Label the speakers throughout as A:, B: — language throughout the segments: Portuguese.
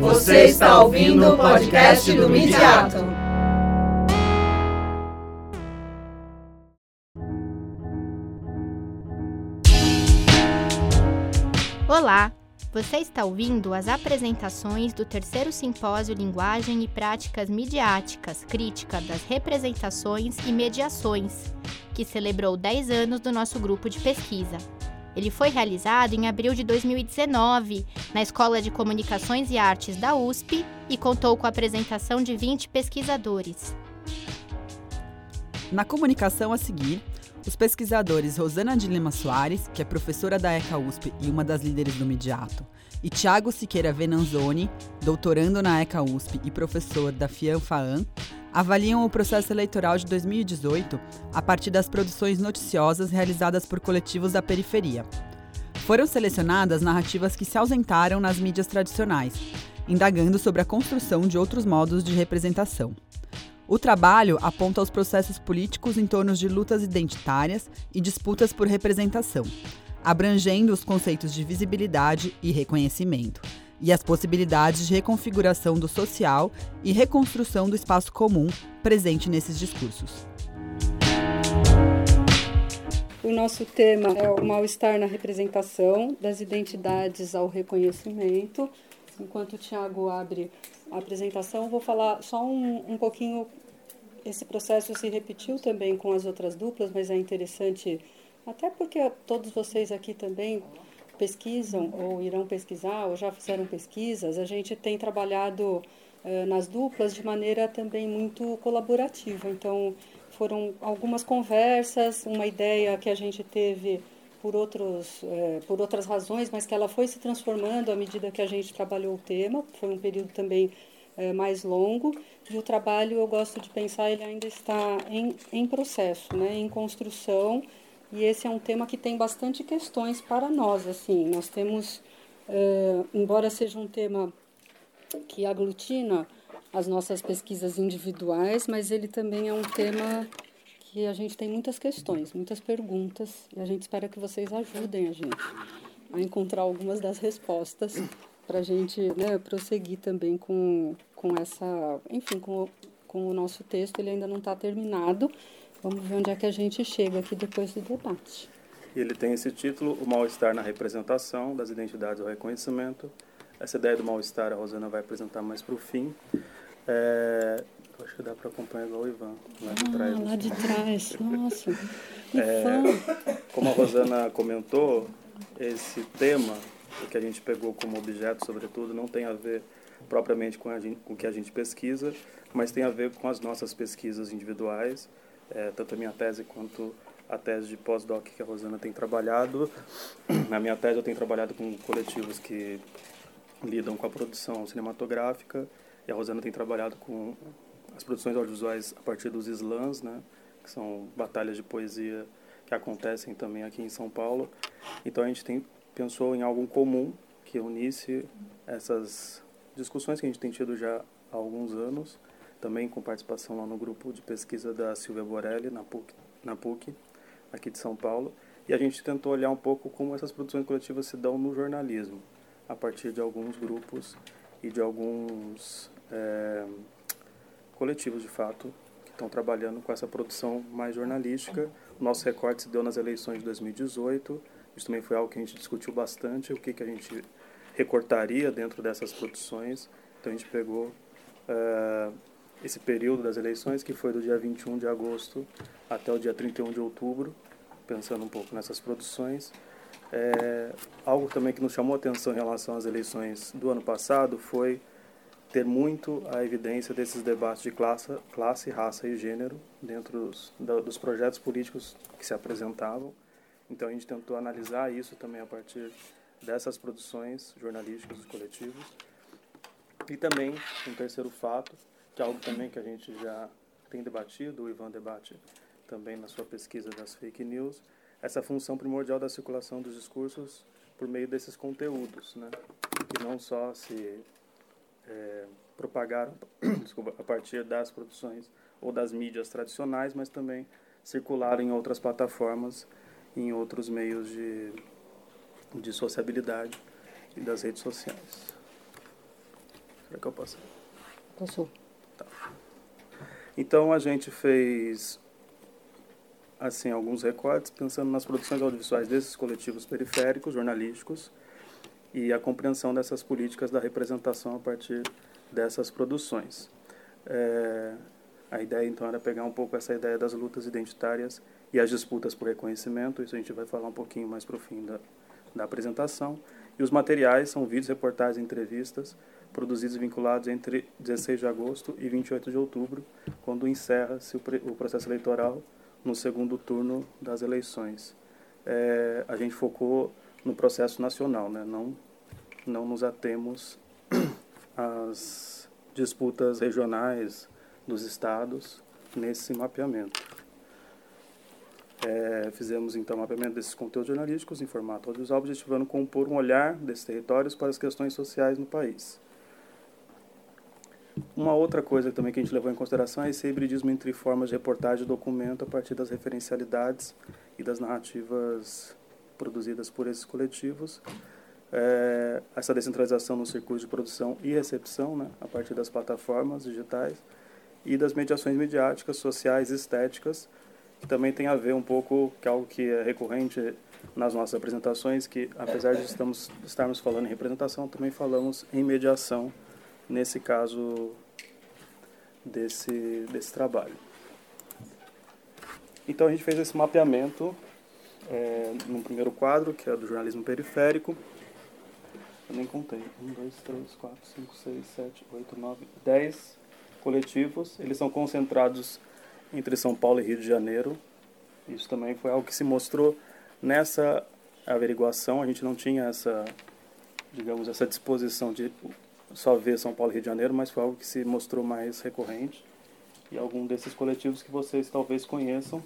A: Você está ouvindo o podcast do Midiato.
B: Olá, você está ouvindo as apresentações do terceiro simpósio Linguagem e Práticas Midiáticas, Crítica das Representações e Mediações, que celebrou 10 anos do nosso grupo de pesquisa. Ele foi realizado em abril de 2019 na Escola de Comunicações e Artes da USP e contou com a apresentação de 20 pesquisadores.
C: Na comunicação a seguir, os pesquisadores Rosana de Lima Soares, que é professora da ECA USP e uma das líderes do Mediato, e Tiago Siqueira Venanzoni, doutorando na ECA USP e professor da FIANFAAN, avaliam o processo eleitoral de 2018 a partir das produções noticiosas realizadas por coletivos da periferia. Foram selecionadas narrativas que se ausentaram nas mídias tradicionais, indagando sobre a construção de outros modos de representação. O trabalho aponta os processos políticos em torno de lutas identitárias e disputas por representação, abrangendo os conceitos de visibilidade e reconhecimento, e as possibilidades de reconfiguração do social e reconstrução do espaço comum presente nesses discursos.
D: O nosso tema é o mal-estar na representação, das identidades ao reconhecimento. Enquanto o Tiago abre a apresentação, vou falar só um, um pouquinho. Esse processo se repetiu também com as outras duplas, mas é interessante, até porque todos vocês aqui também pesquisam ou irão pesquisar ou já fizeram pesquisas, a gente tem trabalhado eh, nas duplas de maneira também muito colaborativa. Então, foram algumas conversas, uma ideia que a gente teve por, outros, eh, por outras razões, mas que ela foi se transformando à medida que a gente trabalhou o tema. Foi um período também eh, mais longo. E o trabalho, eu gosto de pensar, ele ainda está em, em processo, né, em construção e esse é um tema que tem bastante questões para nós. Assim, nós temos, uh, embora seja um tema que aglutina as nossas pesquisas individuais, mas ele também é um tema que a gente tem muitas questões, muitas perguntas, e a gente espera que vocês ajudem a gente a encontrar algumas das respostas para a gente né, prosseguir também com, com essa, enfim, com, com o nosso texto. Ele ainda não está terminado, Vamos ver onde é que a gente chega aqui depois do debate.
E: E ele tem esse título, O Mal-Estar na Representação das Identidades ao Reconhecimento. Essa ideia do mal-estar a Rosana vai apresentar mais para o fim. É, acho que dá para acompanhar igual o Ivan, lá de
D: ah,
E: trás.
D: lá de trás, nossa.
E: É, como a Rosana comentou, esse tema, que a gente pegou como objeto, sobretudo, não tem a ver propriamente com, gente, com o que a gente pesquisa, mas tem a ver com as nossas pesquisas individuais é, tanto a minha tese quanto a tese de pós-doc que a Rosana tem trabalhado. Na minha tese eu tenho trabalhado com coletivos que lidam com a produção cinematográfica e a Rosana tem trabalhado com as produções audiovisuais a partir dos slams, né, que são batalhas de poesia que acontecem também aqui em São Paulo. Então a gente tem, pensou em algo comum que unisse essas discussões que a gente tem tido já há alguns anos também com participação lá no grupo de pesquisa da Silvia Borelli, na PUC, na PUC, aqui de São Paulo. E a gente tentou olhar um pouco como essas produções coletivas se dão no jornalismo, a partir de alguns grupos e de alguns é, coletivos, de fato, que estão trabalhando com essa produção mais jornalística. O nosso recorte se deu nas eleições de 2018. Isso também foi algo que a gente discutiu bastante, o que, que a gente recortaria dentro dessas produções. Então a gente pegou uh, esse período das eleições, que foi do dia 21 de agosto até o dia 31 de outubro, pensando um pouco nessas produções. É, algo também que nos chamou a atenção em relação às eleições do ano passado foi ter muito a evidência desses debates de classe, classe raça e gênero dentro dos, dos projetos políticos que se apresentavam. Então a gente tentou analisar isso também a partir dessas produções jornalísticas dos coletivos. E também, um terceiro fato, que é algo também que a gente já tem debatido, o Ivan debate também na sua pesquisa das fake news, essa função primordial da circulação dos discursos por meio desses conteúdos, né? que não só se é, propagaram desculpa, a partir das produções ou das mídias tradicionais, mas também circularam em outras plataformas, em outros meios de, de sociabilidade e das redes sociais. Será que eu posso?
D: Passou.
E: Tá. Então a gente fez assim alguns recortes pensando nas produções audiovisuais desses coletivos periféricos jornalísticos e a compreensão dessas políticas da representação a partir dessas produções. É, a ideia então era pegar um pouco essa ideia das lutas identitárias e as disputas por reconhecimento, isso a gente vai falar um pouquinho mais para o fim da, da apresentação. E os materiais são vídeos, reportagens entrevistas produzidos e vinculados entre 16 de agosto e 28 de outubro, quando encerra-se o, o, processo eleitoral no segundo turno das eleições. É, a gente focou no processo nacional, né? não, não nos atemos às disputas regionais dos estados nesse mapeamento. É, fizemos então o mapeamento desses conteúdos jornalísticos em formato audiovisual, objetivando compor um olhar desses territórios para as questões sociais no país. Uma outra coisa também que a gente levou em consideração é esse hibridismo entre formas de reportagem e documento a partir das referencialidades e das narrativas produzidas por esses coletivos. É, essa descentralização no circuito de produção e recepção, né, a partir das plataformas digitais e das mediações midiáticas, sociais estéticas, que também tem a ver um pouco, que é algo que é recorrente nas nossas apresentações, que apesar de estamos, estarmos falando em representação, também falamos em mediação, nesse caso desse, desse trabalho. Então a gente fez esse mapeamento é, no primeiro quadro, que é do jornalismo periférico. Eu nem contei. Um, dois, três, quatro, cinco, seis, sete, oito, nove, dez coletivos. Eles são concentrados entre São Paulo e Rio de Janeiro. Isso também foi algo que se mostrou nessa averiguação. A gente não tinha essa, digamos, essa disposição de só ver São Paulo e Rio de Janeiro, mas foi algo que se mostrou mais recorrente. E algum desses coletivos que vocês talvez conheçam,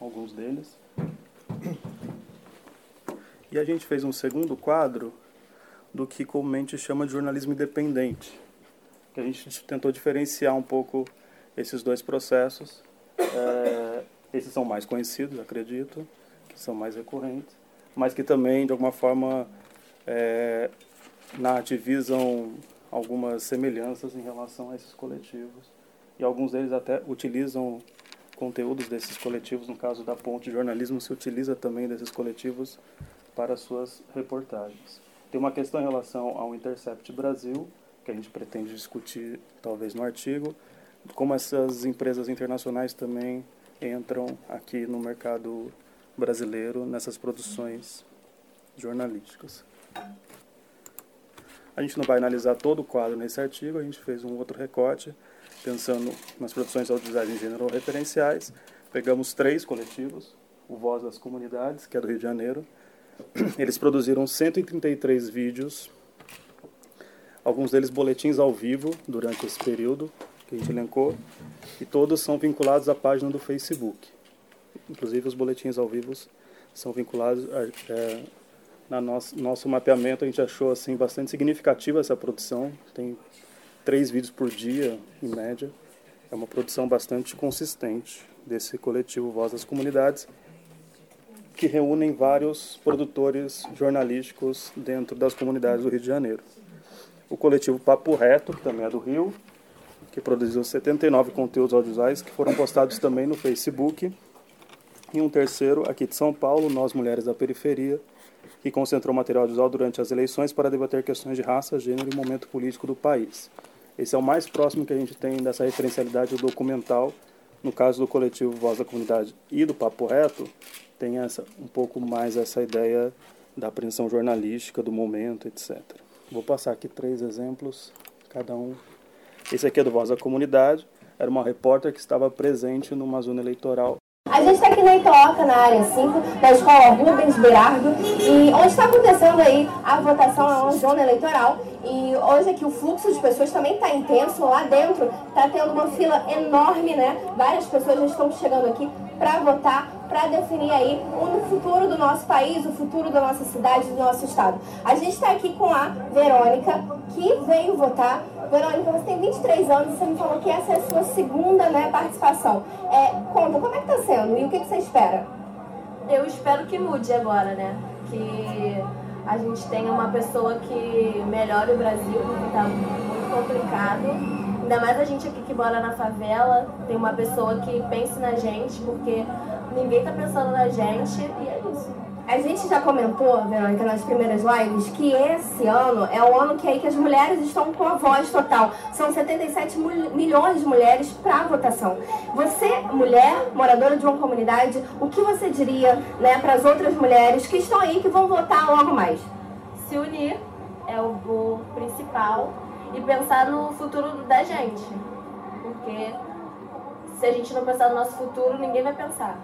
E: alguns deles. E a gente fez um segundo quadro do que comumente chama de jornalismo independente, que a gente tentou diferenciar um pouco esses dois processos. É, esses são mais conhecidos, acredito, que são mais recorrentes, mas que também, de alguma forma, é, nativizam algumas semelhanças em relação a esses coletivos. E alguns deles até utilizam conteúdos desses coletivos, no caso da Ponte Jornalismo, se utiliza também desses coletivos para suas reportagens. Tem uma questão em relação ao Intercept Brasil, que a gente pretende discutir talvez no artigo, como essas empresas internacionais também entram aqui no mercado brasileiro nessas produções jornalísticas. A gente não vai analisar todo o quadro nesse artigo, a gente fez um outro recorte pensando nas produções audiovisuais em gênero referenciais. Pegamos três coletivos, o Voz das Comunidades, que é do Rio de Janeiro. Eles produziram 133 vídeos, alguns deles boletins ao vivo durante esse período que a gente elencou, e todos são vinculados à página do Facebook. Inclusive os boletins ao vivo são vinculados a, é, na nosso, nosso mapeamento a gente achou assim bastante significativa essa produção tem três vídeos por dia, em média. É uma produção bastante consistente desse coletivo Voz das Comunidades, que reúnem vários produtores jornalísticos dentro das comunidades do Rio de Janeiro. O coletivo Papo Reto, que também é do Rio, que produziu 79 conteúdos audiovisuais que foram postados também no Facebook. E um terceiro, aqui de São Paulo, Nós Mulheres da Periferia, que concentrou material audiovisual durante as eleições para debater questões de raça, gênero e momento político do país. Esse é o mais próximo que a gente tem dessa referencialidade documental. No caso do coletivo Voz da Comunidade e do Papo Reto, tem essa, um pouco mais essa ideia da apreensão jornalística, do momento, etc. Vou passar aqui três exemplos, cada um. Esse aqui é do Voz da Comunidade, era uma repórter que estava presente numa zona eleitoral
F: gente está aqui na Itoca, na área 5, da escola Rubens Berardo, e onde está acontecendo aí a votação, é uma zona eleitoral, e hoje aqui o fluxo de pessoas também está intenso, lá dentro está tendo uma fila enorme, né? Várias pessoas já estão chegando aqui para votar, para definir aí o futuro do nosso país, o futuro da nossa cidade, do nosso estado. A gente está aqui com a Verônica, que veio votar Verônica, você tem 23 anos e você me falou que essa é a sua segunda né, participação. É, conta, como é que está sendo e o que, que você espera?
G: Eu espero que mude agora, né? Que
F: a gente tenha uma pessoa que melhore o Brasil, porque está muito complicado. Ainda mais a gente aqui que mora na favela, tem uma pessoa que pense na gente, porque ninguém está pensando na gente e é isso. A gente já comentou, Verônica, nas primeiras lives, que esse ano é o ano que, aí que as mulheres estão com a voz total. São 77 milhões de mulheres para votação. Você, mulher, moradora de uma comunidade, o que você diria né, para as outras mulheres que estão aí, que vão votar logo mais? Se unir é o, o principal e pensar no futuro da gente. Porque se a gente não pensar no nosso futuro, ninguém vai pensar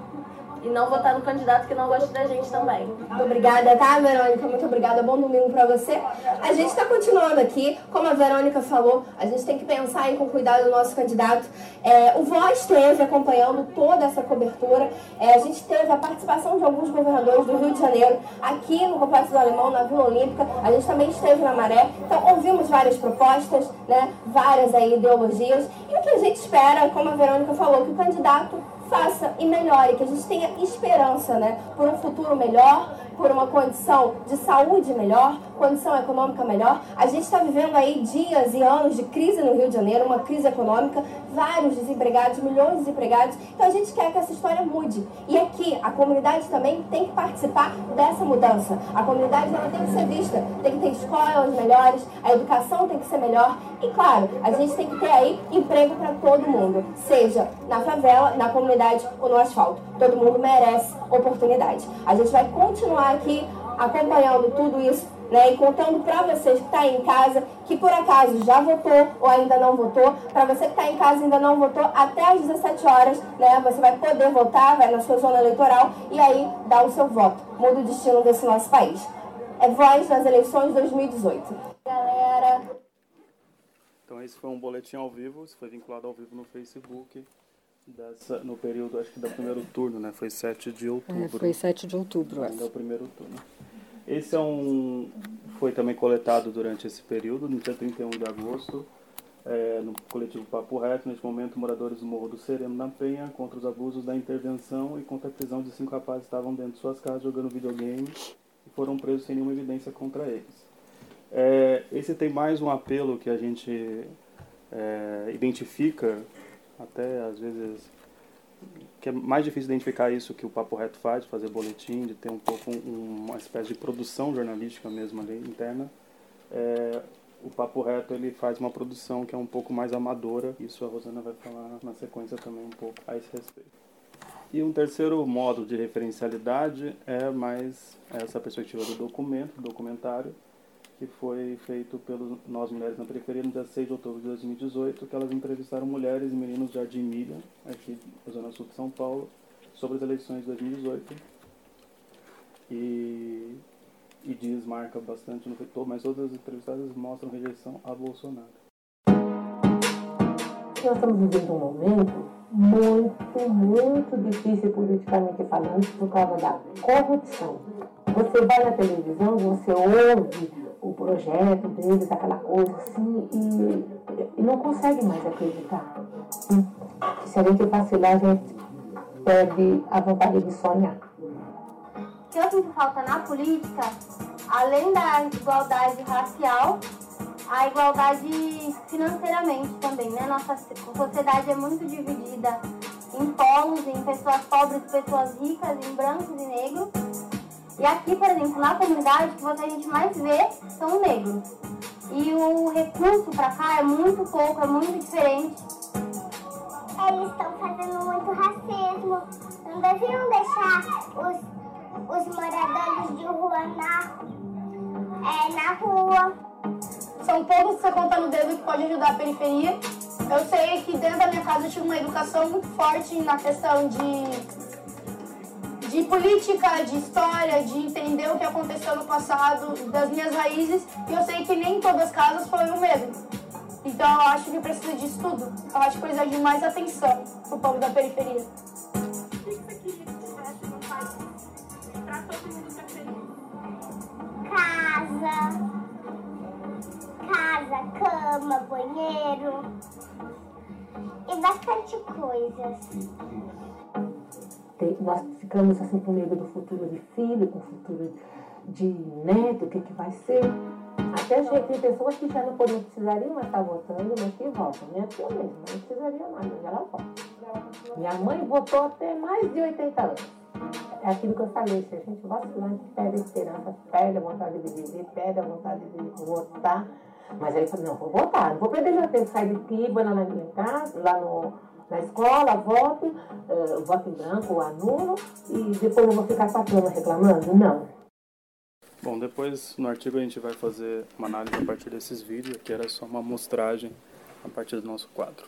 F: e não votar no candidato que não gosta da gente também. Muito obrigada, tá, Verônica? Muito obrigada. Bom domingo para você. A gente está continuando aqui. Como a Verônica falou, a gente tem que pensar em com cuidado do nosso candidato. É, o Voz esteve acompanhando toda essa cobertura. É, a gente teve a participação de alguns governadores do Rio de Janeiro aqui no Complexo do Alemão, na Vila Olímpica. A gente também esteve na Maré. Então, ouvimos várias propostas, né, várias aí ideologias. E o que a gente espera, como a Verônica falou, que o candidato faça e melhore, que a gente tenha esperança, né, por um futuro melhor, por uma condição de saúde melhor, condição econômica melhor. A gente está vivendo aí dias e anos de crise no Rio de Janeiro, uma crise econômica, vários desempregados, milhões de desempregados. Então a gente quer que essa história mude. E aqui a comunidade também tem que participar dessa mudança. A comunidade ela tem que ser vista, tem que ter escolas melhores, a educação tem que ser melhor. E claro, a gente tem que ter aí emprego para todo mundo, seja na favela, na comunidade ou no asfalto. Todo mundo merece oportunidade. A gente vai continuar aqui acompanhando tudo isso né, e contando para vocês que está em casa, que por acaso já votou ou ainda não votou, para você que está em casa e ainda não votou, até às 17 horas, né, você vai poder votar, vai na sua zona eleitoral e aí dá o seu voto. Muda o destino desse nosso país. É voz nas eleições 2018. Galera.
E: Então esse foi um boletim ao vivo, isso foi vinculado ao vivo no Facebook. Dessa, no período, acho que do primeiro turno, né? Foi 7 de outubro. É,
D: foi 7 de outubro,
E: é o primeiro turno. Esse é um, foi também coletado durante esse período, no dia 31 de agosto, é, no coletivo Papo Reto. Neste momento, moradores do Morro do Sereno, na Penha, contra os abusos da intervenção e contra a prisão de cinco rapazes que estavam dentro de suas casas jogando videogame e foram presos sem nenhuma evidência contra eles. É, esse tem mais um apelo que a gente é, identifica, até às vezes que é mais difícil identificar isso que o Papo Reto faz, fazer boletim, de ter um pouco um, uma espécie de produção jornalística mesmo ali interna. É, o Papo Reto ele faz uma produção que é um pouco mais amadora, isso a Rosana vai falar na sequência também um pouco a esse respeito. E um terceiro modo de referencialidade é mais essa perspectiva do documento, do documentário, que foi feito pelos Nós Mulheres na Periferia no dia 6 de outubro de 2018, que elas entrevistaram mulheres e meninos de Jardim Milha, aqui na Zona Sul de São Paulo, sobre as eleições de 2018. E, e diz, marca bastante no retorno, mas todas as entrevistadas mostram rejeição a Bolsonaro.
G: Nós estamos vivendo um momento muito, muito difícil politicamente falando por causa da corrupção. Você vai na televisão, você ouve o projeto deles, aquela coisa assim, e, e não consegue mais acreditar. Se a gente vacilar, a gente perde a vontade de sonhar.
F: O que eu sinto falta na política, além da igualdade racial, a igualdade financeiramente também, né? Nossa sociedade é muito dividida em polos, em pessoas pobres, pessoas ricas, em brancos e negros. E aqui, por exemplo, na comunidade, que você a gente mais vê são negros. E o recurso para cá é muito pouco, é muito diferente.
H: Eles estão fazendo muito racismo. Não deviam deixar os, os moradores de rua na, é, na rua.
I: São poucos que você conta no dedo que pode ajudar a periferia. Eu sei que dentro da minha casa eu tive uma educação muito forte na questão de de política, de história, de entender o que aconteceu no passado, das minhas raízes, e eu sei que nem todas as casas foi o mesmo. Então eu acho que precisa disso tudo. Eu acho que precisa de mais atenção pro povo da periferia.
J: O que você queria que tivesse no país pra todo mundo ser feliz?
H: Casa, casa, cama, banheiro e bastante coisas
G: nós ficamos assim com medo do futuro de filho, com o futuro de neto, o que, que vai ser. Até achei que tem pessoas que já não, não precisariam mais estar votando, mas que votam. Minha tia mesmo, não precisaria mais, mas ela vota. Minha mãe votou até mais de 80 anos. É aquilo que eu falei, se a gente vacilar, a gente perde a esperança, perde a vontade de viver, perde a vontade de votar. Mas aí eu falei, não, vou votar, não vou perder meu tempo, sair daqui, vou lá na minha casa, lá no, na escola, voto, uh, voto em branco ou anulo, e depois eu vou ficar quatro reclamando? Não.
E: Bom, depois no artigo a gente vai fazer uma análise a partir desses vídeos, que era só uma amostragem a partir do nosso quadro.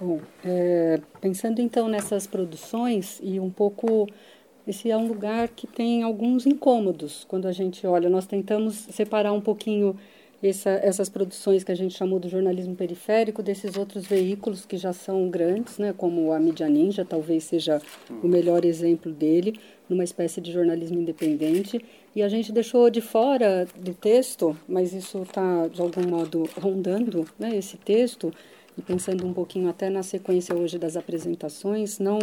D: Bom, é, pensando então nessas produções e um pouco esse é um lugar que tem alguns incômodos quando a gente olha. Nós tentamos separar um pouquinho essa, essas produções que a gente chamou do jornalismo periférico desses outros veículos que já são grandes, né, como a mídia ninja, talvez seja o melhor exemplo dele, numa espécie de jornalismo independente. E a gente deixou de fora do texto, mas isso está de algum modo rondando né, esse texto, e pensando um pouquinho até na sequência hoje das apresentações, não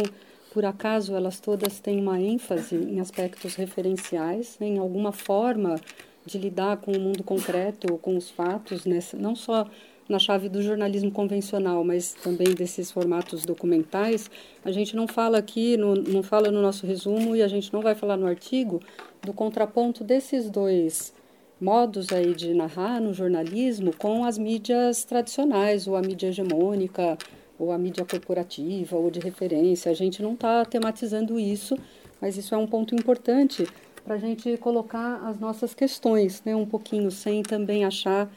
D: por acaso elas todas têm uma ênfase em aspectos referenciais, né, em alguma forma de lidar com o mundo concreto, com os fatos, nessa, não só na chave do jornalismo convencional, mas também desses formatos documentais, a gente não fala aqui, no, não fala no nosso resumo e a gente não vai falar no artigo do contraponto desses dois modos aí de narrar no jornalismo com as mídias tradicionais, ou a mídia hegemônica, ou a mídia corporativa ou de referência. A gente não está tematizando isso, mas isso é um ponto importante para a gente colocar as nossas questões, né, um pouquinho, sem também achar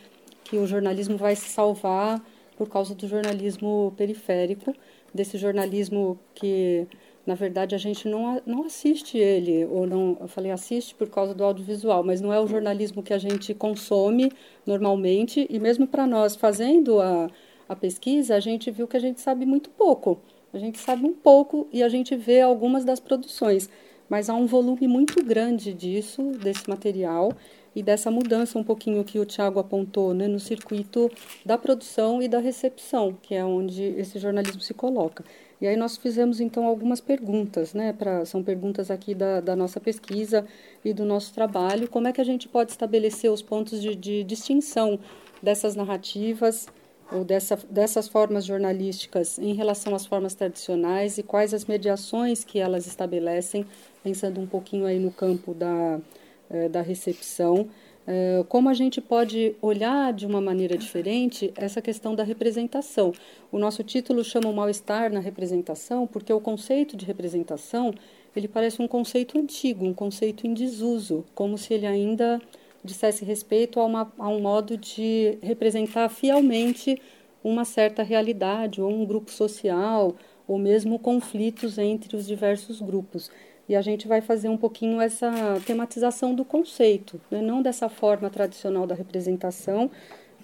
D: que o jornalismo vai se salvar por causa do jornalismo periférico, desse jornalismo que, na verdade, a gente não, não assiste ele, ou não, eu falei assiste por causa do audiovisual, mas não é o jornalismo que a gente consome normalmente, e mesmo para nós fazendo a a pesquisa, a gente viu que a gente sabe muito pouco. A gente sabe um pouco e a gente vê algumas das produções, mas há um volume muito grande disso, desse material e dessa mudança um pouquinho que o Tiago apontou né, no circuito da produção e da recepção, que é onde esse jornalismo se coloca. E aí nós fizemos então algumas perguntas, né? Pra, são perguntas aqui da, da nossa pesquisa e do nosso trabalho. Como é que a gente pode estabelecer os pontos de, de distinção dessas narrativas ou dessa, dessas formas jornalísticas em relação às formas tradicionais e quais as mediações que elas estabelecem, pensando um pouquinho aí no campo da, eh, da recepção, eh, como a gente pode olhar de uma maneira diferente essa questão da representação. O nosso título chama o mal-estar na representação, porque o conceito de representação ele parece um conceito antigo, um conceito em desuso, como se ele ainda dissesse respeito a, uma, a um modo de representar fielmente uma certa realidade ou um grupo social ou mesmo conflitos entre os diversos grupos. E a gente vai fazer um pouquinho essa tematização do conceito, né? não dessa forma tradicional da representação,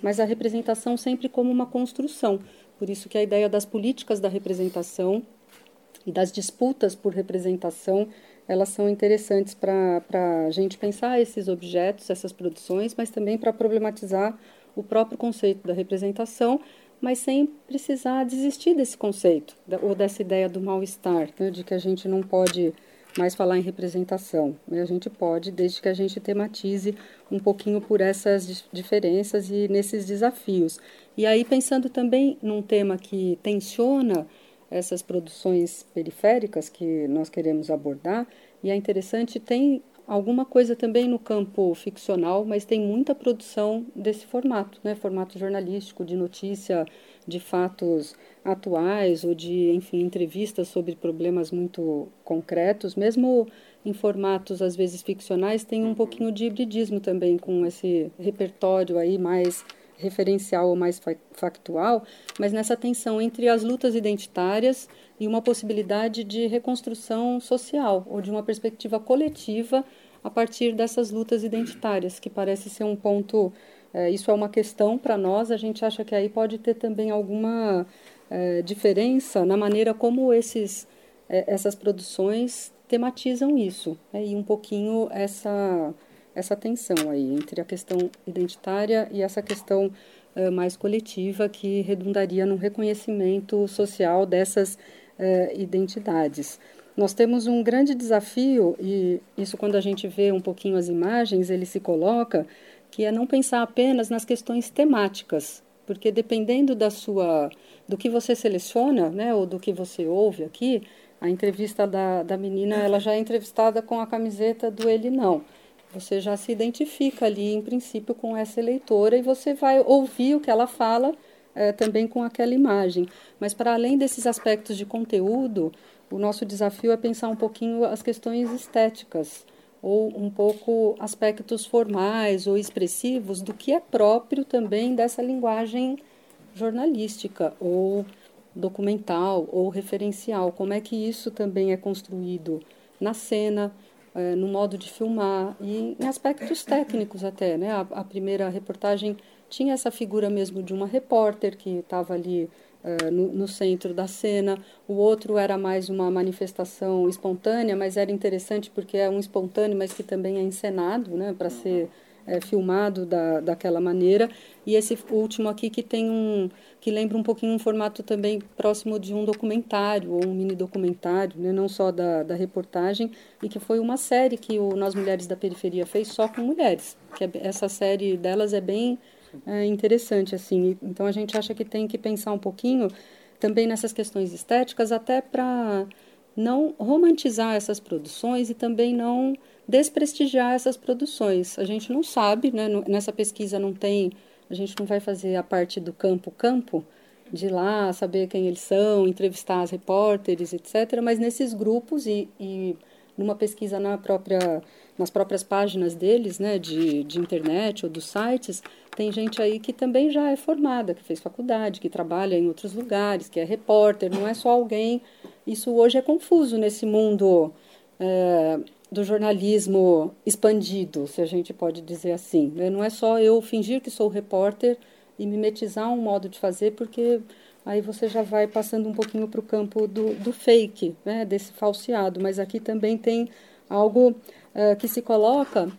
D: mas a representação sempre como uma construção. Por isso que a ideia das políticas da representação e das disputas por representação elas são interessantes para a gente pensar esses objetos, essas produções, mas também para problematizar o próprio conceito da representação, mas sem precisar desistir desse conceito ou dessa ideia do mal-estar, né, de que a gente não pode mais falar em representação. Né? A gente pode, desde que a gente tematize um pouquinho por essas diferenças e nesses desafios. E aí, pensando também num tema que tensiona essas produções periféricas que nós queremos abordar. E é interessante, tem alguma coisa também no campo ficcional, mas tem muita produção desse formato, né? Formato jornalístico, de notícia, de fatos atuais ou de, enfim, entrevistas sobre problemas muito concretos, mesmo em formatos às vezes ficcionais, tem um pouquinho de hibridismo também com esse repertório aí mais referencial ou mais factual, mas nessa tensão entre as lutas identitárias e uma possibilidade de reconstrução social ou de uma perspectiva coletiva a partir dessas lutas identitárias, que parece ser um ponto. É, isso é uma questão para nós, a gente acha que aí pode ter também alguma é, diferença na maneira como esses, é, essas produções tematizam isso, né, e um pouquinho essa essa tensão aí entre a questão identitária e essa questão uh, mais coletiva que redundaria no reconhecimento social dessas uh, identidades. nós temos um grande desafio, e isso quando a gente vê um pouquinho as imagens, ele se coloca, que é não pensar apenas nas questões temáticas, porque dependendo da sua, do que você seleciona, né, ou do que você ouve aqui, a entrevista da, da menina, ela já é entrevistada com a camiseta do ele não. Você já se identifica ali, em princípio, com essa eleitora e você vai ouvir o que ela fala é, também com aquela imagem. Mas, para além desses aspectos de conteúdo, o nosso desafio é pensar um pouquinho as questões estéticas ou um pouco aspectos formais ou expressivos do que é próprio também dessa linguagem jornalística ou documental ou referencial. Como é que isso também é construído na cena, é, no modo de filmar e em aspectos técnicos até, né? A, a, primeira reportagem tinha essa figura mesmo de uma repórter que estava ali uh, no, no, centro da cena. O outro era mais uma manifestação espontânea, mas era interessante porque é um espontâneo, mas que também é encenado, né? Para ser é, filmado da, daquela maneira. E esse último aqui que tem um que lembra um pouquinho um formato também próximo de um documentário ou um mini documentário, né? não só da, da reportagem, e que foi uma série que o Nós Mulheres da Periferia fez só com mulheres. Que é, essa série delas é bem é, interessante assim. Então a gente acha que tem que pensar um pouquinho também nessas questões estéticas, até para não romantizar essas produções e também não desprestigiar essas produções. A gente não sabe, né? nessa pesquisa não tem a gente não vai fazer a parte do campo-campo, de lá saber quem eles são, entrevistar as repórteres, etc. Mas nesses grupos e, e numa pesquisa na própria, nas próprias páginas deles, né, de, de internet ou dos sites, tem gente aí que também já é formada, que fez faculdade, que trabalha em outros lugares, que é repórter, não é só alguém. Isso hoje é confuso nesse mundo é, do jornalismo expandido, se a gente pode dizer assim. Não é só eu fingir que sou repórter e mimetizar um modo de fazer, porque aí você já vai passando um pouquinho para o campo do, do fake, né? desse falseado. Mas aqui também tem algo uh, que se coloca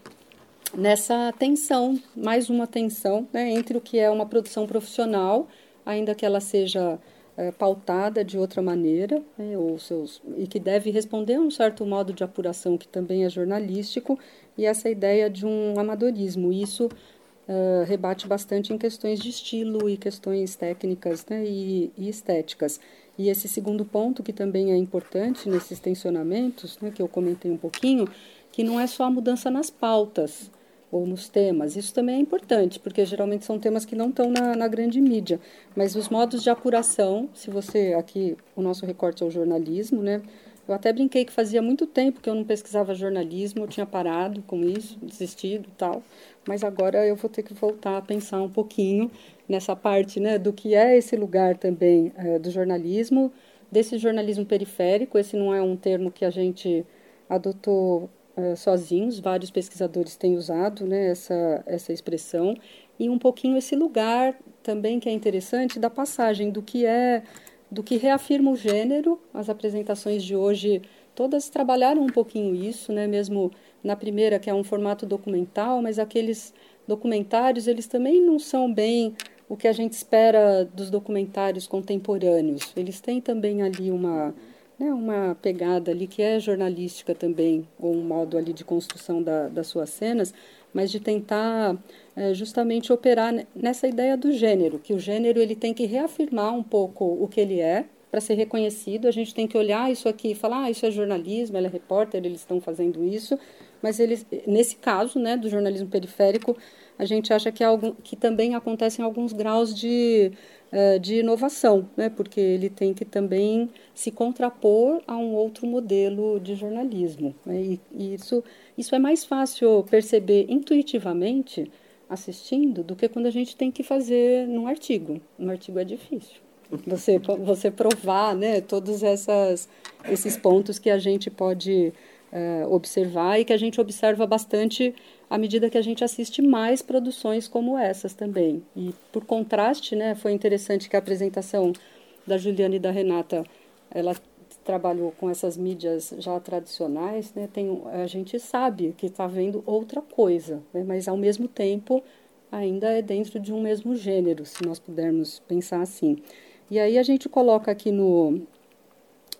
D: nessa tensão, mais uma tensão né? entre o que é uma produção profissional, ainda que ela seja é, pautada de outra maneira, né, ou seus, e que deve responder a um certo modo de apuração que também é jornalístico, e essa ideia de um amadorismo. Isso uh, rebate bastante em questões de estilo e questões técnicas né, e, e, estéticas. E esse segundo ponto, que também é importante nesses tensionamentos, né, que eu comentei um pouquinho, que não é só a mudança nas pautas, ou nos temas. Isso também é importante, porque geralmente são temas que não estão na, na, grande mídia. Mas os modos de apuração, se você aqui o nosso recorte é o jornalismo, né? Eu até brinquei que fazia muito tempo que eu não pesquisava jornalismo, eu tinha parado com isso, desistido, tal. Mas agora eu vou ter que voltar a pensar um pouquinho nessa parte, né, do que é esse lugar também é, do jornalismo, desse jornalismo periférico. Esse não é um termo que a gente adotou uh, sozinhos, vários pesquisadores têm usado né, essa, essa expressão, e um pouquinho esse lugar também que é interessante da passagem do que é, do que reafirma o gênero, as apresentações de hoje todas trabalharam um pouquinho isso, né, mesmo na primeira que é um formato documental, mas aqueles documentários eles também não são bem o que a gente espera dos documentários contemporâneos. Eles têm também ali uma né, uma pegada ali que é jornalística também, ou um modo ali de construção da, das suas cenas, mas de tentar é, justamente operar nessa ideia do gênero, que o gênero ele tem que reafirmar um pouco o que ele é para ser reconhecido. A gente tem que olhar isso aqui e falar, ah, isso é jornalismo, ela é repórter, eles estão fazendo isso, mas eles, nesse caso, né, do jornalismo periférico, a gente acha que, é algum, que também acontecem alguns graus de eh, de inovação, né? porque ele tem que também se contrapor a um outro modelo de jornalismo. Né? E, e isso, isso é mais fácil perceber intuitivamente assistindo do que quando a gente tem que fazer num artigo. Um artigo é difícil. Você, você provar né, todos essas, esses pontos que a gente pode uh, observar e que a gente observa bastante à medida que a gente assiste mais produções como essas também. E por contraste, né, foi interessante que a apresentação da Juliana e da Renata, ela trabalhou com essas mídias já tradicionais, né, tem, a gente sabe que está vendo outra coisa, né, mas ao mesmo tempo ainda é dentro de um mesmo gênero, se nós pudermos pensar assim. E aí a gente coloca aqui no,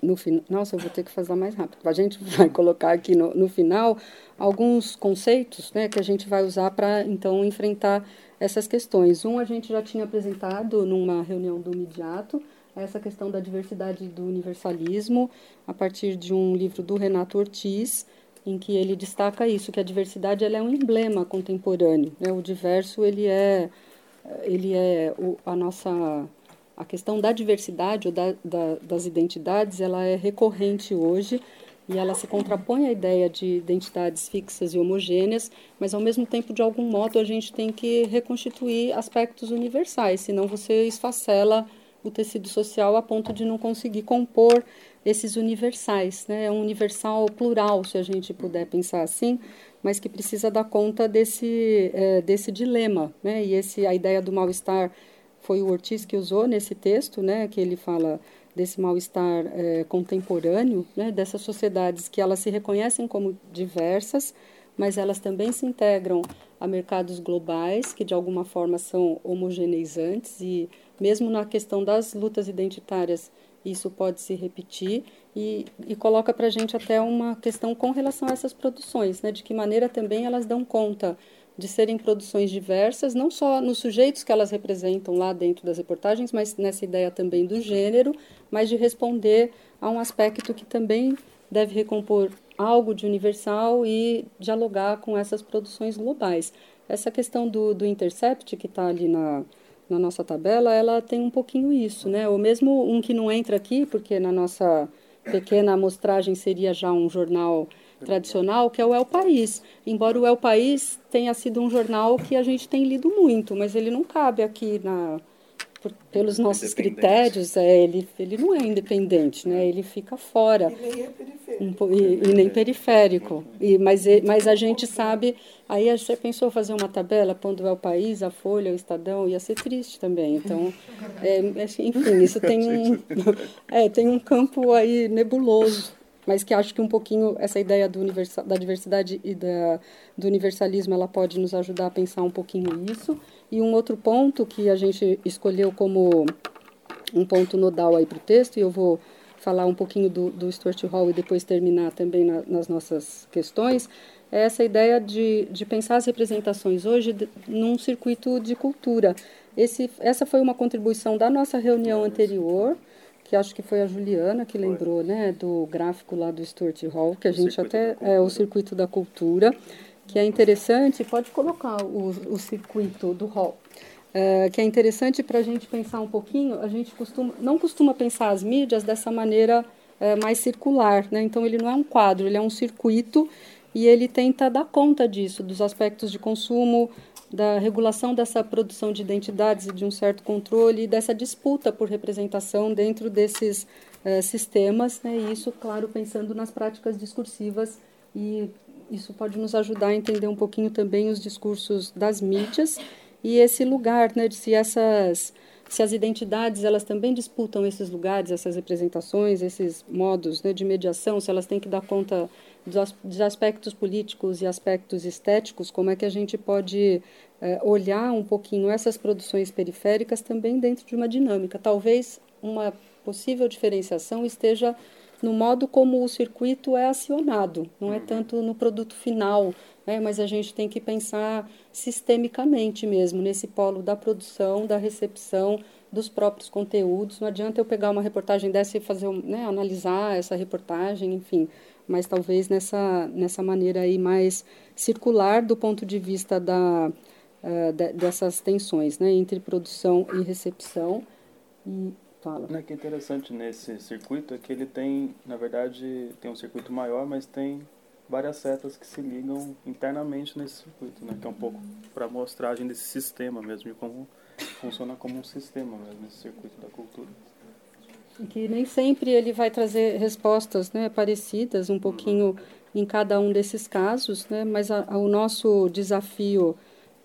D: no final. Nossa, eu vou ter que fazer mais rápido. A gente vai colocar aqui no, no final alguns conceitos né, que a gente vai usar para, então, enfrentar essas questões. Um, a gente já tinha apresentado numa reunião do Midiato, essa questão da diversidade do universalismo, a partir de um livro do Renato Ortiz, em que ele destaca isso, que a diversidade ela é um emblema contemporâneo. Né? O diverso ele é, ele é o, a nossa a questão da diversidade ou da, da, das identidades ela é recorrente hoje e ela se contrapõe à ideia de identidades fixas e homogêneas, mas ao mesmo tempo, de algum modo, a gente tem que reconstituir aspectos universais, senão você esfacela o tecido social a ponto de não conseguir compor esses universais. Né? É um universal plural, se a gente puder pensar assim, mas que precisa dar conta desse, é, desse dilema. Né? E esse, a ideia do mal-estar foi o Ortiz que usou nesse texto, né? que ele fala desse mal-estar é, contemporâneo, né? dessas sociedades que elas se reconhecem como diversas, mas elas também se integram a mercados globais, que de alguma forma são homogeneizantes, e mesmo na questão das lutas identitárias, isso pode se repetir, e, e coloca para a gente até uma questão com relação a essas produções, né, de que maneira também elas dão conta de serem produções diversas, não só nos sujeitos que elas representam lá dentro das reportagens, mas nessa ideia também do gênero, mas de responder a um aspecto que também deve recompor algo de universal e dialogar com essas produções globais. Essa questão do, do intercept que está ali na, na nossa tabela, ela tem um pouquinho isso, né? Ou mesmo um que não entra aqui, porque na nossa pequena amostragem seria já um jornal tradicional, que é o El País. Embora o El País tenha sido um jornal que a gente tem lido muito, mas ele não cabe aqui na, por, pelos nossos critérios, é, ele, ele não é independente, né? ele fica fora.
A: E nem é periférico.
D: Um, e, e, nem periférico. E, mas, mas a gente sabe. Aí você pensou fazer uma tabela, pondo é o país, a Folha, o Estadão, ia ser triste também. Então, é, enfim, isso tem um, é, tem um campo aí nebuloso mas que acho que um pouquinho essa ideia do universal, da diversidade e da, do universalismo ela pode nos ajudar a pensar um pouquinho isso. E um outro ponto que a gente escolheu como um ponto nodal aí para o texto, e eu vou falar um pouquinho do, do Stuart Hall e depois terminar também na, nas nossas questões, é essa ideia de, de pensar as representações hoje de, num circuito de cultura. Esse, essa foi uma contribuição da nossa reunião anterior, que acho que foi a Juliana que lembrou, né, do gráfico lá do Stuart Hall, que a o gente até é o circuito da cultura, que é interessante, pode colocar o, o circuito do Hall. É, que é interessante para a gente pensar um pouquinho, a gente costuma, não costuma pensar as mídias dessa maneira é, mais circular, né? então ele não é um quadro, ele é um circuito e ele tenta dar conta disso, dos aspectos de consumo, da regulação dessa produção de identidades e de um certo controle e dessa disputa por representação dentro desses uh, sistemas, né? e isso, claro, pensando nas práticas discursivas e isso pode nos ajudar a entender um pouquinho também os discursos das mídias e esse lugar, né, de se essas se as identidades elas também disputam esses lugares, essas representações, esses modos né, de mediação, se elas têm que dar conta dos aspectos políticos e aspectos estéticos, como é que a gente pode é, olhar um pouquinho essas produções periféricas também dentro de uma dinâmica. Talvez uma possível diferenciação esteja no modo como o circuito é acionado, não é tanto no produto final, né, mas a gente tem que pensar sistemicamente mesmo, nesse polo da produção, da recepção, dos próprios conteúdos. Não adianta eu pegar uma reportagem dessa e fazer, né, analisar essa reportagem, enfim, mas talvez nessa, nessa maneira aí mais circular do ponto de vista da, uh, de, dessas tensões né, entre produção e recepção. E fala.
E: O que é interessante nesse circuito é que ele tem, na verdade, tem um circuito maior, mas tem várias setas que se ligam internamente nesse circuito, né, que é um pouco para mostragem desse sistema mesmo, de como funciona como um sistema mesmo, nesse circuito da cultura
D: que nem sempre ele vai trazer respostas né, parecidas, um pouquinho em cada um desses casos, né, mas a, a, o nosso desafio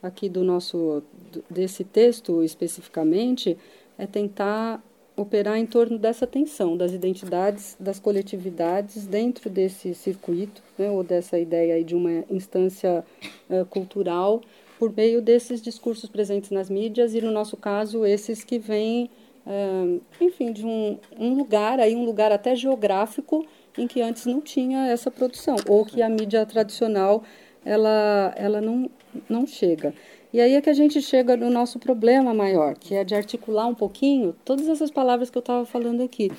D: aqui do nosso desse texto especificamente é tentar operar em torno dessa tensão das identidades, das coletividades dentro desse circuito, né, ou dessa ideia de uma instância uh, cultural por meio desses discursos presentes nas mídias e no nosso caso esses que vêm uh, enfim, de um, um lugar, aí um lugar até geográfico em que antes não tinha essa produção, ou que a mídia tradicional ela, ela não, não chega. E aí é que a gente chega no nosso problema maior, que é de articular um pouquinho todas essas palavras que eu estava falando aqui.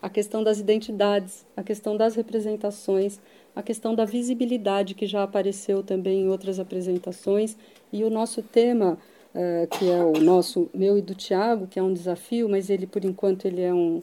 D: A questão das identidades, a questão das representações, a questão da visibilidade, que já apareceu também em outras apresentações, e o nosso tema, uh, que é o nosso, meu e do Tiago, que é um desafio, mas ele, por enquanto, ele é um,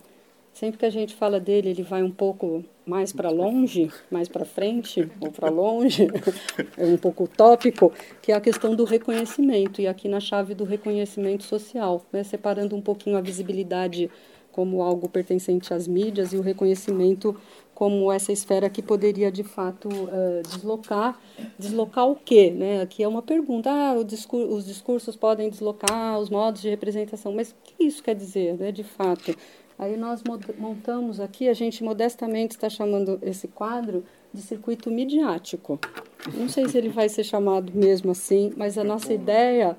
D: Sempre que a gente fala dele, ele vai um pouco mais para longe, mais para frente ou para longe, é um pouco utópico, que é a questão do reconhecimento, e aqui na chave do reconhecimento social, né, separando um pouquinho a visibilidade como algo pertencente às mídias e o reconhecimento como essa esfera que poderia de fato uh, deslocar. Deslocar o quê? Né? Aqui é uma pergunta. Ah, discur os discursos podem deslocar os modos de representação, mas o que isso quer dizer, né, de fato? Aí nós montamos aqui, a gente modestamente está chamando esse quadro de circuito midiático. Não sei se ele vai ser chamado mesmo assim, mas a nossa ideia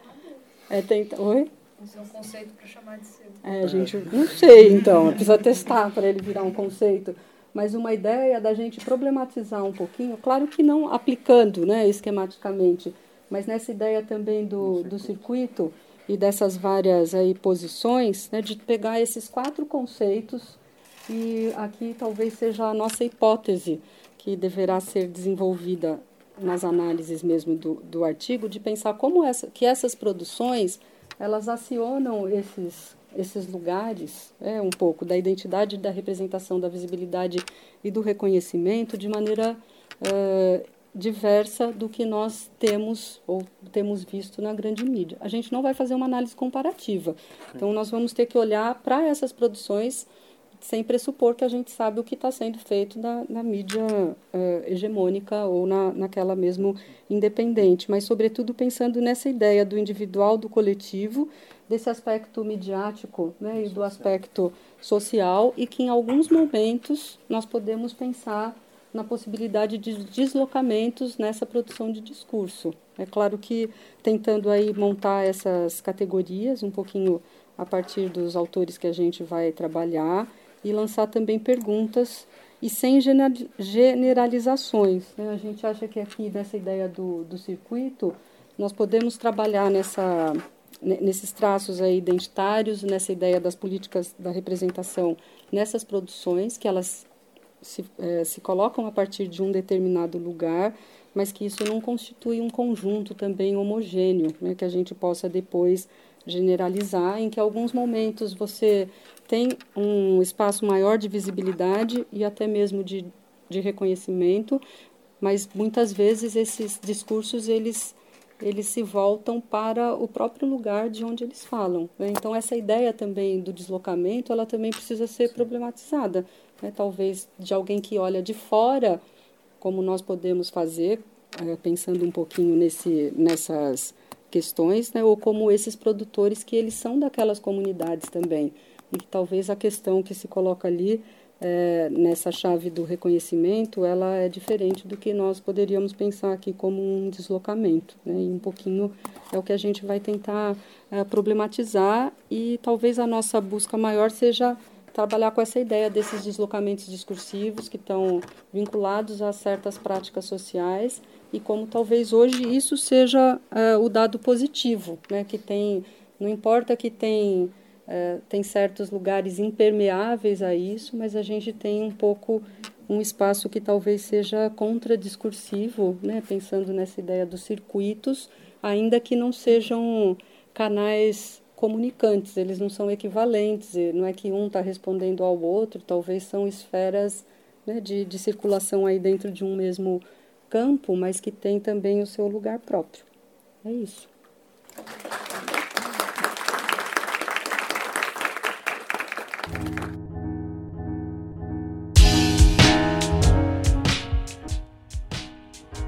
D: é tentar. Oi?
J: Isso é um conceito para chamar de seu.
D: É, gente não sei, então, precisa testar para ele virar um conceito. Mas uma ideia da gente problematizar um pouquinho, claro que não aplicando né, esquematicamente, mas nessa ideia também do, do circuito e dessas várias aí posições, né, de pegar esses quatro conceitos e aqui talvez seja a nossa hipótese que deverá ser desenvolvida nas análises mesmo do, do artigo, de pensar como essa, que essas produções elas acionam esses esses lugares, é um pouco da identidade, da representação, da visibilidade e do reconhecimento de maneira uh, diversa do que nós temos ou temos visto na grande mídia. A gente não vai fazer uma análise comparativa. Então, nós vamos ter que olhar para essas produções sem pressupor que a gente sabe o que está sendo feito na, na mídia uh, hegemônica ou na, naquela mesmo independente, mas, sobretudo, pensando nessa ideia do individual, do coletivo, desse aspecto midiático né, e do aspecto social, e que, em alguns momentos, nós podemos pensar na possibilidade de deslocamentos nessa produção de discurso. É claro que tentando aí montar essas categorias um pouquinho a partir dos autores que a gente vai trabalhar e lançar também perguntas e sem generalizações. Né? A gente acha que aqui nessa ideia do, do circuito nós podemos trabalhar nessa nesses traços aí identitários, nessa ideia das políticas da representação nessas produções que elas se, é, se colocam a partir de um determinado lugar, mas que isso não constitui um conjunto também homogêneo, né, que a gente possa depois generalizar, em que alguns momentos você tem um espaço maior de visibilidade e até mesmo de, de reconhecimento, mas muitas vezes esses discursos eles eles se voltam para o próprio lugar de onde eles falam. Né? Então essa ideia também do deslocamento, ela também precisa ser problematizada, né, talvez de alguém que olha de fora, como nós podemos fazer, é, pensando um pouquinho nesse, nessas questões, né, ou como esses produtores que eles são daquelas comunidades também. E que talvez a questão que se coloca ali é, nessa chave do reconhecimento, ela é diferente do que nós poderíamos pensar aqui como um deslocamento. Né? E um pouquinho é o que a gente vai tentar é, problematizar e talvez a nossa busca maior seja trabalhar com essa ideia desses deslocamentos discursivos que estão vinculados a certas práticas sociais e como talvez hoje isso seja é, o dado positivo, né? Que tem, não importa que tem é, tem certos lugares impermeáveis a isso, mas a gente tem um pouco um espaço que talvez seja contradiscursivo, né? Pensando nessa ideia dos circuitos, ainda que não sejam canais comunicantes, eles não são equivalentes, não é que um está respondendo ao outro, talvez são esferas né, de, de circulação aí dentro de um mesmo campo, mas que tem também o seu lugar próprio. É isso.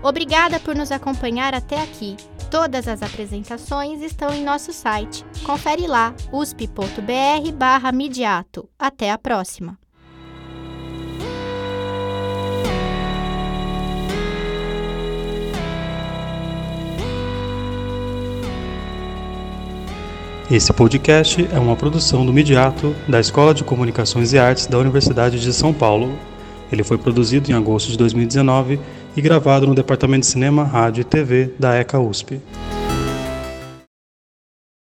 B: Obrigada por nos acompanhar até aqui. Todas as apresentações estão em nosso site. Confere lá usp.br/midiato. Até a próxima.
E: Esse podcast é uma produção do Midiato, da Escola de Comunicações e Artes da Universidade de São Paulo. Ele foi produzido em agosto de 2019 e gravado no Departamento de Cinema, Rádio e TV da ECA USP.